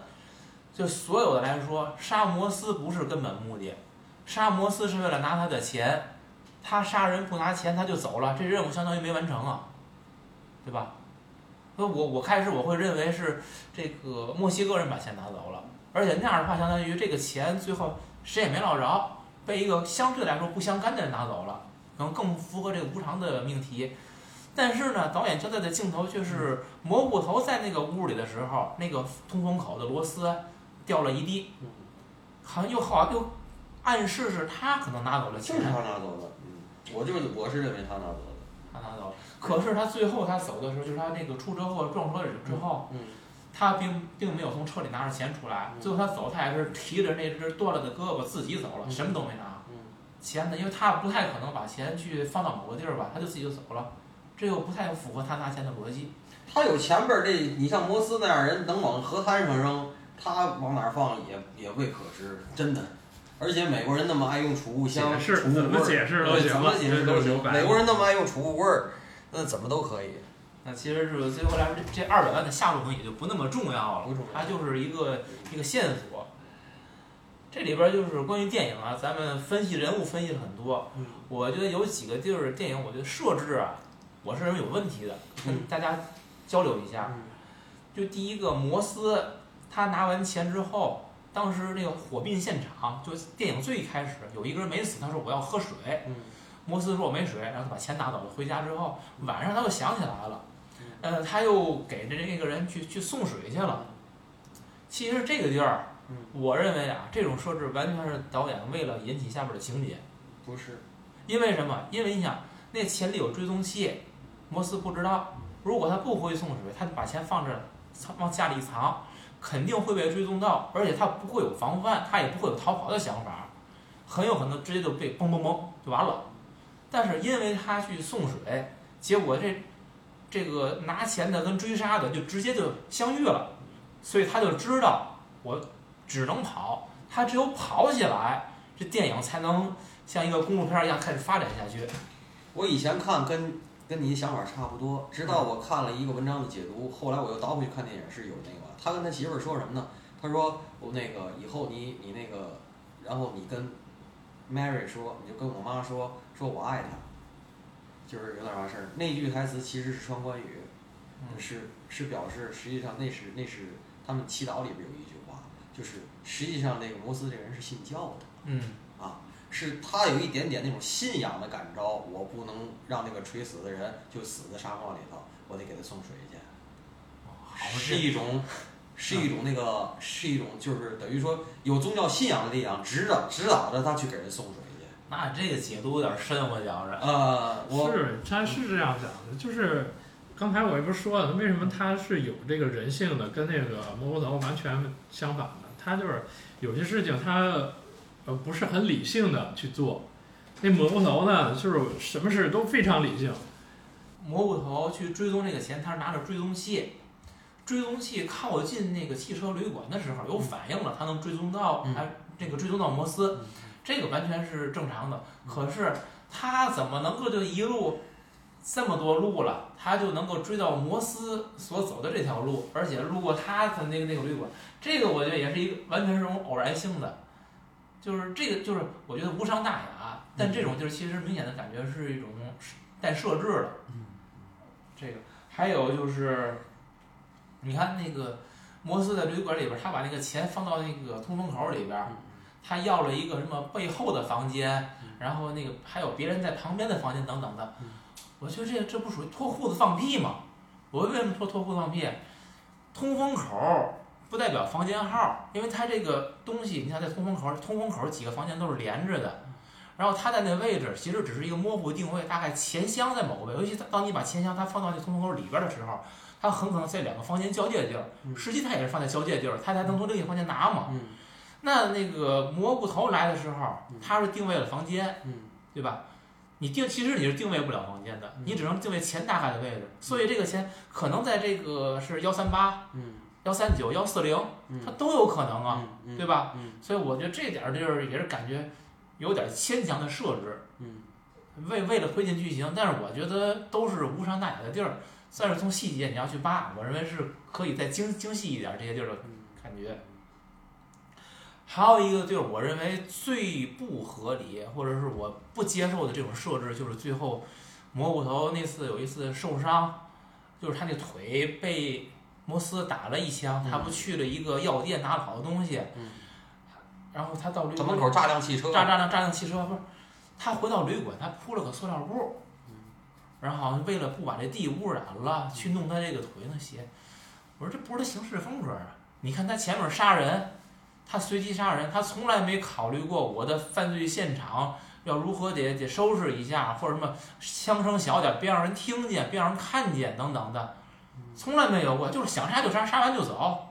就所有的来说，杀摩斯不是根本目的，杀摩斯是为了拿他的钱，他杀人不拿钱他就走了，这任务相当于没完成啊，对吧？所以我我开始我会认为是这个墨西哥人把钱拿走了，而且那样的话，相当于这个钱最后谁也没捞着，被一个相对来说不相干的人拿走了，可能更符合这个无常的命题。但是呢，导演交代的镜头却是蘑菇头在那个屋里的时候，那个通风口的螺丝掉了一地，好像又好像又暗示是他可能拿走了钱就是，他拿走的。嗯，我就是我是认为他拿走的。他拿走了。可是他最后他走的时候，就是他那个出车祸撞车之后，嗯他并并没有从车里拿着钱出来，最后他走，他也是提着那只断了的胳膊自己走了，嗯什么都没拿。嗯钱呢，因为他不太可能把钱去放到某个地儿吧，他就自己就走了，这又不太符合他拿钱的逻辑。他有前边儿这，你像摩斯那样人能往河滩上扔，他往哪儿放也也未可知，真的。而且美国人那么爱用储物箱、储物怎么柜儿，解释都对行怎么解释都行。美国人那么爱用储物柜儿，那怎么都可以。那其实是最后来说，这这二百万的下落可能也就不那么重要了，它就是一个一个线索。这里边儿就是关于电影啊，咱们分析人物分析了很多，嗯我觉得有几个地儿电影，我觉得设置啊，我是认为有问题的，跟大家交流一下。就第一个摩斯，他拿完钱之后，当时那个火并现场，就电影最开始有一个人没死，他说我要喝水，嗯摩斯说我没水，然后他把钱拿走了。回家之后，晚上他又想起来了，呃，他又给这这个人去去送水去了。其实这个地儿，我认为啊，这种设置完全是导演为了引起下边的情节。不是，因为什么？因为你想，那钱里有追踪器，摩斯不知道。如果他不回去送水，他就把钱放这往家里一藏，肯定会被追踪到，而且他不会有防范，他也不会有逃跑的想法，很有可能直接就被嘣嘣嘣就完了。但是因为他去送水，结果这这个拿钱的跟追杀的就直接就相遇了，所以他就知道我只能跑，他只有跑起来，这电影才能像一个公路片儿一样开始发展下去。我以前看跟跟你想法差不多，直到我看了一个文章的解读，后来我又倒回去看电影是有那个，他跟他媳妇儿说什么呢？他说我那个以后你你那个，然后你跟 Mary 说，你就跟我妈说，说我爱她，就是有点啥事儿。那句台词其实是双关语，是是表示实际上那是那是他们祈祷里边有一句话，就是实际上那个摩斯这个人是信教的，嗯，啊，是他有一点点那种信仰的感召，我不能让那个垂死的人就死在沙漠里头，我得给他送水去，好是一种。*laughs* 是一种那个，是一种就是等于说有宗教信仰的力量指导指导着他去给人送水去。那这个解读有点深，我觉着。呃，我是他是这样讲的，就是刚才我也不是说了，为什么他是有这个人性的，跟那个蘑菇头完全相反的。他就是有些事情他呃不是很理性的去做，那蘑菇头呢，就是什么事都非常理性。蘑菇头去追踪这个钱，他是拿着追踪器。追踪器靠近那个汽车旅馆的时候有反应了，他能追踪到，他，这个追踪到摩斯，这个完全是正常的。可是他怎么能够就一路这么多路了，他就能够追到摩斯所走的这条路，而且路过他的那个那个旅馆？这个我觉得也是一个完全是种偶然性的，就是这个就是我觉得无伤大雅，但这种就是其实明显的感觉是一种带设置的。这个还有就是。你看那个摩斯在旅馆里边，他把那个钱放到那个通风口里边，他要了一个什么背后的房间，然后那个还有别人在旁边的房间等等的。我觉得这这不属于脱裤子放屁吗？我为什么说脱裤子放屁？通风口不代表房间号，因为他这个东西，你看在通风口，通风口几个房间都是连着的，然后他在那位置其实只是一个模糊定位，大概钱箱在某个位，尤其当你把钱箱它放到那通风口里边的时候。它很可能在两个房间交界地儿，实际它也是放在交界地儿，他才能从另一个房间拿嘛。那那个蘑菇头来的时候，他是定位了房间，嗯对吧？你定其实你是定位不了房间的，你只能定位前大概的位置。所以这个钱可能在这个是幺三八、幺三九、幺四零，它都有可能啊，对吧？所以我觉得这点儿就是也是感觉有点牵强的设置，嗯为为了推进剧情，但是我觉得都是无伤大雅的地儿。算是从细节你要去扒，我认为是可以再精精细一点这些地儿的感觉。还有一个就是我认为最不合理或者是我不接受的这种设置，就是最后蘑菇头那次有一次受伤，就是他那腿被摩斯打了一枪，他不去了一个药店拿了好多东西，然后他到旅馆门口炸辆汽车，炸炸辆炸辆汽车不是，他回到旅馆他铺了个塑料布。然后为了不把这地污染了，去弄他这个腿那鞋，我说这不是他行事风格啊！你看他前面杀人，他随机杀人，他从来没考虑过我的犯罪现场要如何得得收拾一下，或者什么枪声小点，别让人听见，别让人看见等等的，从来没有过，就是想杀就杀，杀完就走。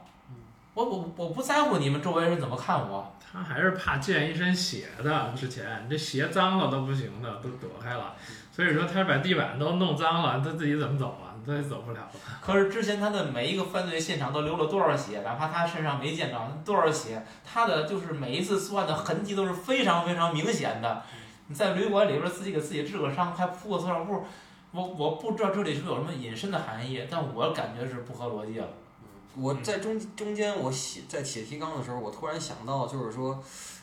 我我我不在乎你们周围人怎么看我。他还是怕溅一身血的，之前这鞋脏了都不行的，都躲开了。所以说他把地板都弄脏了，他自己怎么走啊？他也走不了。*laughs* 可是之前他的每一个犯罪现场都流了多少血？哪怕他身上没见着多少血，他的就是每一次作案的痕迹都是非常非常明显的。你在旅馆里边自己给自己治个伤，还铺个塑料布，我我不知道这里是有什么隐身的含义，但我感觉是不合逻辑了。我在中中间我写在写提纲的时候，我突然想到，就是说，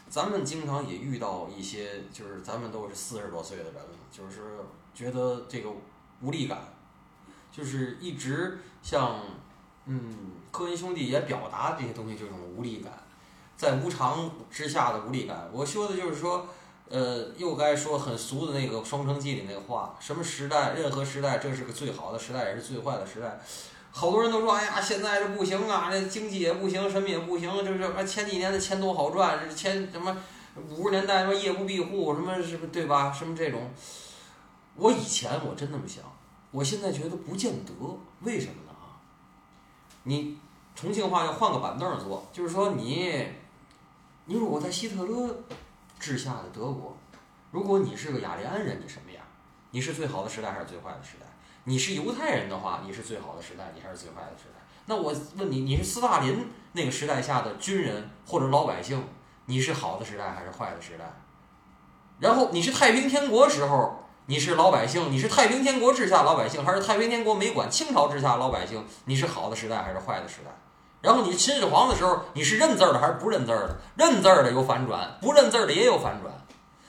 咱们经常也遇到一些，就是咱们都是四十多岁的人了，就是觉得这个无力感，就是一直像，嗯，科恩兄弟也表达这些东西，这种无力感，在无常之下的无力感。我说的就是说，呃，又该说很俗的那个《双城记》里那个话，什么时代，任何时代，这是个最好的时代，也是最坏的时代。好多人都说，哎呀，现在这不行啊，这经济也不行，什么也不行，就是啊，前几年的钱多好赚，这钱什么五十年代什么夜不闭户，什么什么对吧？什么这种，我以前我真那么想，我现在觉得不见得，为什么呢？啊，你重庆话要换个板凳坐，就是说你，你如果在希特勒治下的德国，如果你是个雅利安人，你什么样？你是最好的时代还是最坏的时代？你是犹太人的话，你是最好的时代，你还是最坏的时代？那我问你，你是斯大林那个时代下的军人或者老百姓，你是好的时代还是坏的时代？然后你是太平天国时候，你是老百姓，你是太平天国治下老百姓，还是太平天国没管清朝治下老百姓？你是好的时代还是坏的时代？然后你秦始皇的时候，你是认字儿的还是不认字儿的？认字儿的有反转，不认字儿的也有反转。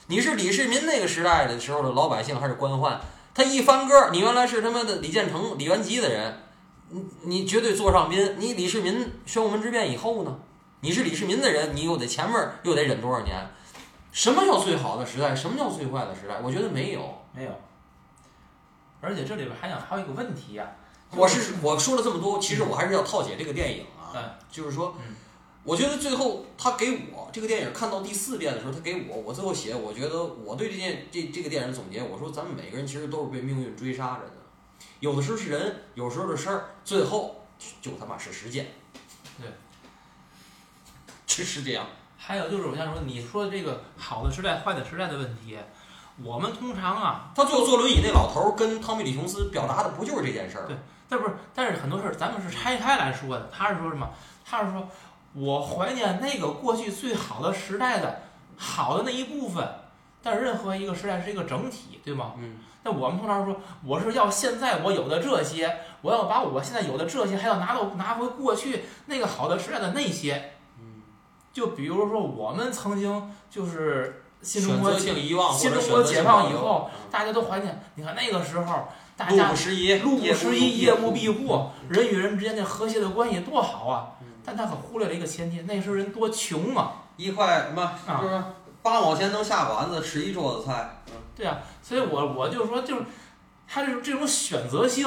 你是李世民那个时代的时候的老百姓还是官宦？他一翻个，你原来是他妈的李建成、李元吉的人，你你绝对坐上宾。你李世民宣武门之变以后呢？你是李世民的人，你又得前面又得忍多少年？什么叫最好的时代？什么叫最坏的时代？我觉得没有，没有。而且这里边还想还有一个问题呀、我是我说了这么多，其实我还是要套解这个电影啊，嗯就是说嗯，我觉得最后他给我这个电影看到第四遍的时候，他给我，我最后写，我觉得我对这件这这个电影总结，我说咱们每个人其实都是被命运追杀着的，有的时候是人，有时候是事儿，最后就他妈是时间，对，*laughs* 是是这样，还有就是我想说，你说的这个好的时代、坏的时代的问题，我们通常啊，他最后坐轮椅那老头儿跟汤米李琼斯表达的不就是这件事儿吗对？但不是，但是很多事儿咱们是拆开来说的。他是说什么？他是说我怀念那个过去最好的时代的好的那一部分，但是任何一个时代是一个整体，对吗？嗯。那我们通常说，我是要现在我有的这些，我要把我现在有的这些，还要拿到拿回过去那个好的时代的那些。嗯，就比如说，我们曾经就是新中国新中国解放以后，嗯大家都怀念。你看那个时候，大家路不拾遗，路不拾遗，夜不闭户嗯，人与人之间的和谐的关系多好啊嗯！但他可忽略了一个前提，那时候人多穷啊！一块什么啊就是八毛钱能下馆子吃一桌子菜，对啊，所以我我就说，就是他这种这种选择性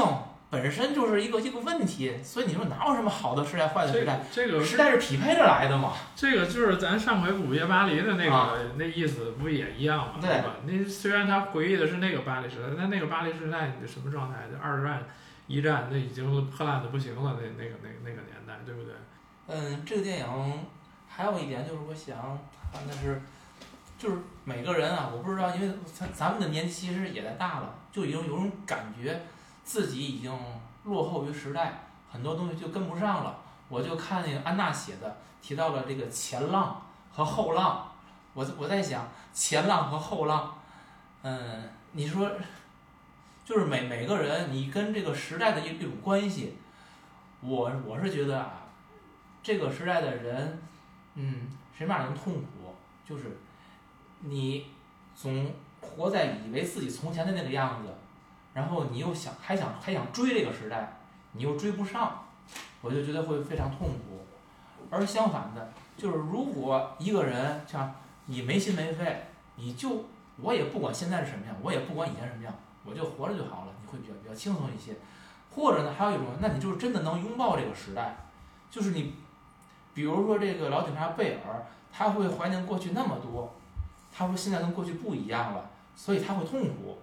本身就是一个一个问题。所以你说哪有什么好的时代、坏的时代？这个时代是匹配着来的嘛？这个就是咱上回午夜巴黎的那个、啊那意思不也一样吗？对吧？那虽然他回忆的是那个巴黎时代，但那个巴黎时代你什么状态？就二战、一战，那已经破烂的不行了，那那个那个那个年代，对不对？嗯，这个电影还有一点就是我想谈的是，就是每个人啊，我不知道，因为咱咱们的年纪其实也在大了，就已经有种感觉，自己已经落后于时代，很多东西就跟不上了。我就看那个安娜写的，提到了这个前浪和后浪，我我在想前浪和后浪，嗯，你说，就是每每个人你跟这个时代的一一种关系，我我是觉得啊。这个时代的人，嗯，什么样人痛苦？就是你总活在以为自己从前的那个样子，然后你又想还想还想追这个时代，你又追不上，我就觉得会非常痛苦。而相反的，就是如果一个人像你没心没肺，你就我也不管现在是什么样，我也不管以前什么样，我就活着就好了，你会比较比较轻松一些。或者呢，还有一种，那你就是真的能拥抱这个时代，就是你。比如说这个老警察贝尔，他会怀念过去那么多，他说现在跟过去不一样了，所以他会痛苦。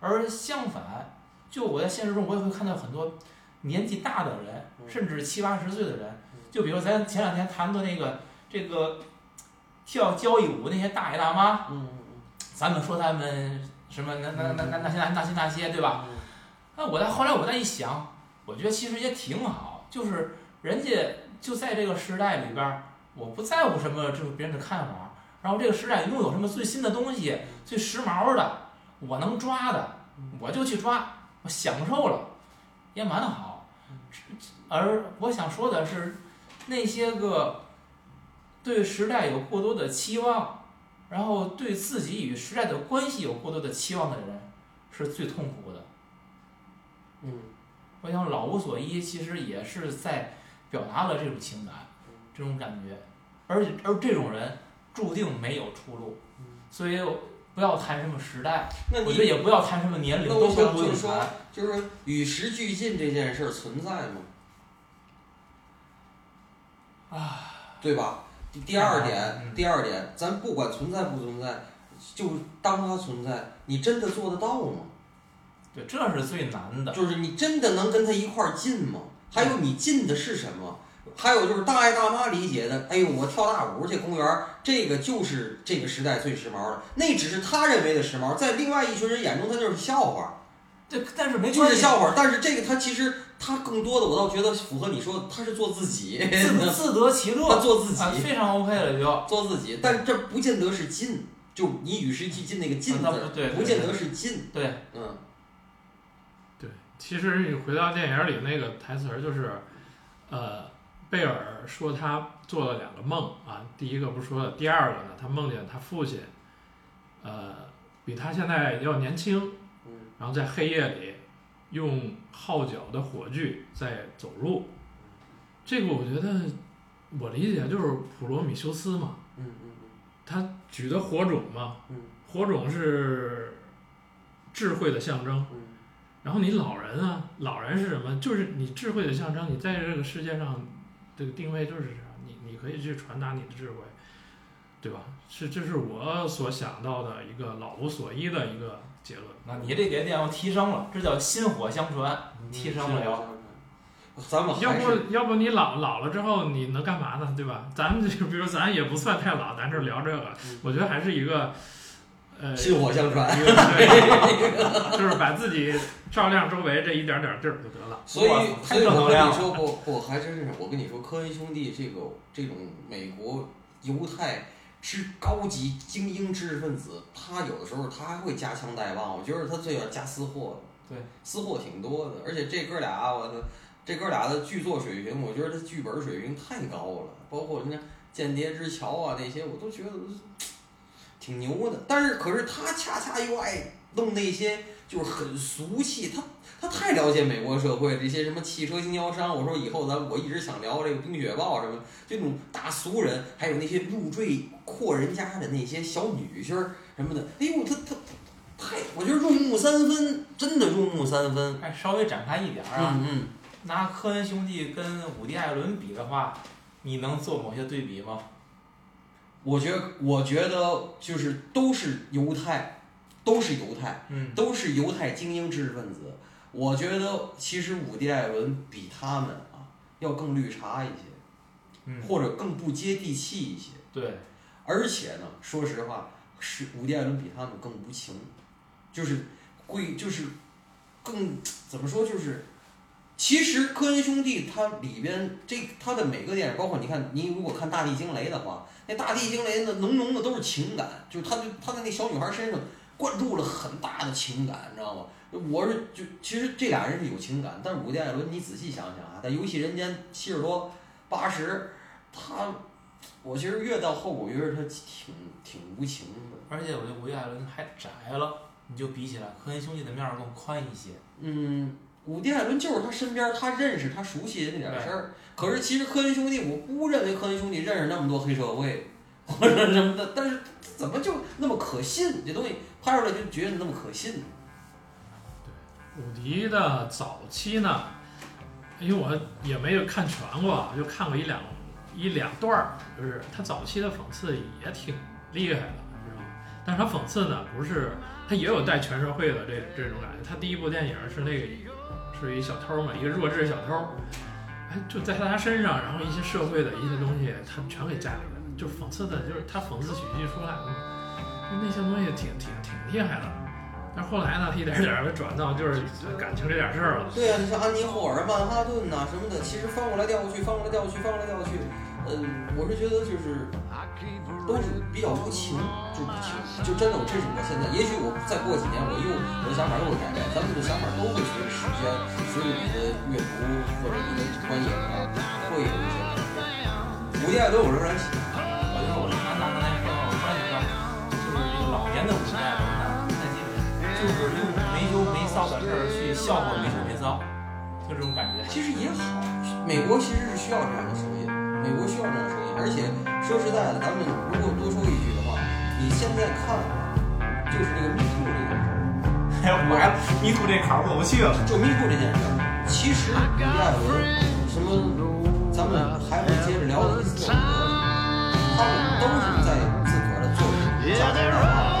而相反，就我在现实中我也会看到很多年纪大的人，甚至七八十岁的人，就比如咱前两天谈的那个这个跳交谊舞那些大爷大妈，嗯咱们说他们什么那那那那那些那些那些对吧？那我在后来我再一想，我觉得其实也挺好，就是人家。就在这个时代里边儿，我不在乎什么就是别人的看法，然后这个时代拥有什么最新的东西、最时髦的，我能抓的，我就去抓，我享受了，也蛮好。而我想说的是，那些个对时代有过多的期望，然后对自己与时代的关系有过多的期望的人，是最痛苦的。嗯，我想老无所依，其实也是在。表达了这种情感，这种感觉，而且而这种人注定没有出路，所以不要谈什么时代，那我觉得也不要谈什么年龄，都不用就是说谈。，就是与时俱进这件事儿存在吗？啊，对吧？第第二嗯点，第二点，咱不管存在不存在，就当它存在，你真的做得到吗？对，这是最难的。就是你真的能跟他一块儿进吗？还有你进的是什么？还有就是大爷大妈理解的，哎呦，我跳大舞去公园儿，这个就是这个时代最时髦的，那只是他认为的时髦，在另外一群人眼中，他就是笑话，对，但是没就是笑话。但是这个他其实他更多的，我倒觉得符合你说的，他是做自己，自自得其他乐，*laughs* 做自己。啊，，非常 OK 了就。做自己，但这不见得是进，就你与时俱进那个进字啊不对对不见得是进，对，嗯。对，其实你回到电影里那个台词儿就是，呃，贝尔说他做了两个梦啊，第一个不是说了，第二个呢，他梦见他父亲呃，比他现在要年轻，嗯然后在黑夜里用号角的火炬在走路。这个我觉得我理解就是普罗米修斯嘛，嗯嗯他举的火种嘛，嗯火种是智慧的象征。嗯然后你老人啊，老人是什么？就是你智慧的象征。你在这个世界上，这个定位就是可以去传达你的智慧，对吧？是，这是我所想到的一个老无所依的一个结论。那你这点点要提升了，这叫薪火相传，提升了要。咱们要不要不你老老了之后你能干嘛呢？对吧？咱们就比如咱也不算太老，咱这聊这个，我觉得还是一个，呃，薪火相传。*laughs* 就是把自己照亮周围这一点点地儿就得了。所以哇，所以我跟你说，不不，还真是我跟你说，科恩兄弟这个这种美国犹太之高级精英知识分子，他有的时候他还会夹枪带棒，我觉得他最要加私货，对，私货挺多的，而且这哥俩，我的这哥俩的剧作水平，我觉得他剧本水平太高了，包括人家《间谍之桥》啊那些，我都觉得挺牛的。但是可是他恰恰又爱弄那些就是很俗气，他他太了解美国社会这些什么汽车经销商。我说以后咱我一直想聊这个《冰雪豹》什么，这种大俗人，还有那些入赘阔人家的那些小女婿儿什么的。哎呦，他他太，我觉得入木三分，真的入木三分。哎稍微展开一点儿啊，嗯嗯，拿科恩兄弟跟伍迪·艾伦比的话，你能做某些对比吗？我觉得我觉得就是都是犹太，都是犹太。嗯，都是犹太精英知识分子。我觉得其实伍迪·艾伦比他们啊要更绿茶一些，嗯，或者更不接地气一些。对，而且呢，说实话，是伍迪·艾伦比他们更无情，就是会就是更怎么说就是。其实科恩兄弟他里边这他的每个电影，包括你看，你如果看《大地惊雷》的话，那《大地惊雷》那浓浓的都是情感，就是他就他在那小女孩身上灌注了很大的情感，你知道吗？我是就其实这俩人是有情感，但是伍迪·艾伦，你仔细想想啊，在《游戏人间》七十多、八十，他，我其实越到后，我觉得他挺挺无情的。而且我觉得伍迪·艾伦还宅了，你就比起来，科恩兄弟的面儿更宽一些。嗯，伍迪·艾伦就是他身边他认识他熟悉的那点事儿。可是其实科恩兄弟，我不认为科恩兄弟认识那么多黑社会或者什么的，但是怎么就那么可信？这东西拍出来就觉得那么可信。伍迪的早期呢，因为我也没有看全过，就看过一两一两段儿，就是他早期的讽刺也挺厉害的，你知道吗？但是他讽刺呢，不是他也有带全社会的这这种感觉。他第一部电影是那个是一小偷嘛，一个弱智小偷，哎，就在他身上，然后一些社会的一些东西，他全给摘了，就讽刺的，就是他讽刺喜剧出来了，那些东西挺挺挺厉害的。但是后来呢，一点点的转到就是感情这点事儿了。对啊，你像安妮霍尔、曼哈顿呐、什么的，其实翻过来调过去，翻过来调过去，翻过来调过去，呃，我是觉得就是都是比较无情，就不情，就真的，我这是我现在，也许我再过几年，我又我的想法又会改变，咱们的想法都会随着时间，随着你的阅读或者你的观影啊，会有一些改变。伍迪·艾伦我仍然喜欢，我觉得我是安娜刚才说，我突然想到，就是这个老年的伍迪·艾伦呢，他基本就是用没羞没臊的事儿去笑话没羞没臊，就这种感觉。其实也好，美国其实是需要这样的声音，美国需要这样的声音，而且说实在的，咱们如果多说一句的话，你现在看，就是这个 Me Too 这件事儿，*laughs* 哎呀，我还迷途这坎儿过不去了。就 Me Too 这件事儿，其实伍迪·艾伦什么，咱们还会接着聊的伊斯特伍德，他们都是在自个儿的作品加加大大。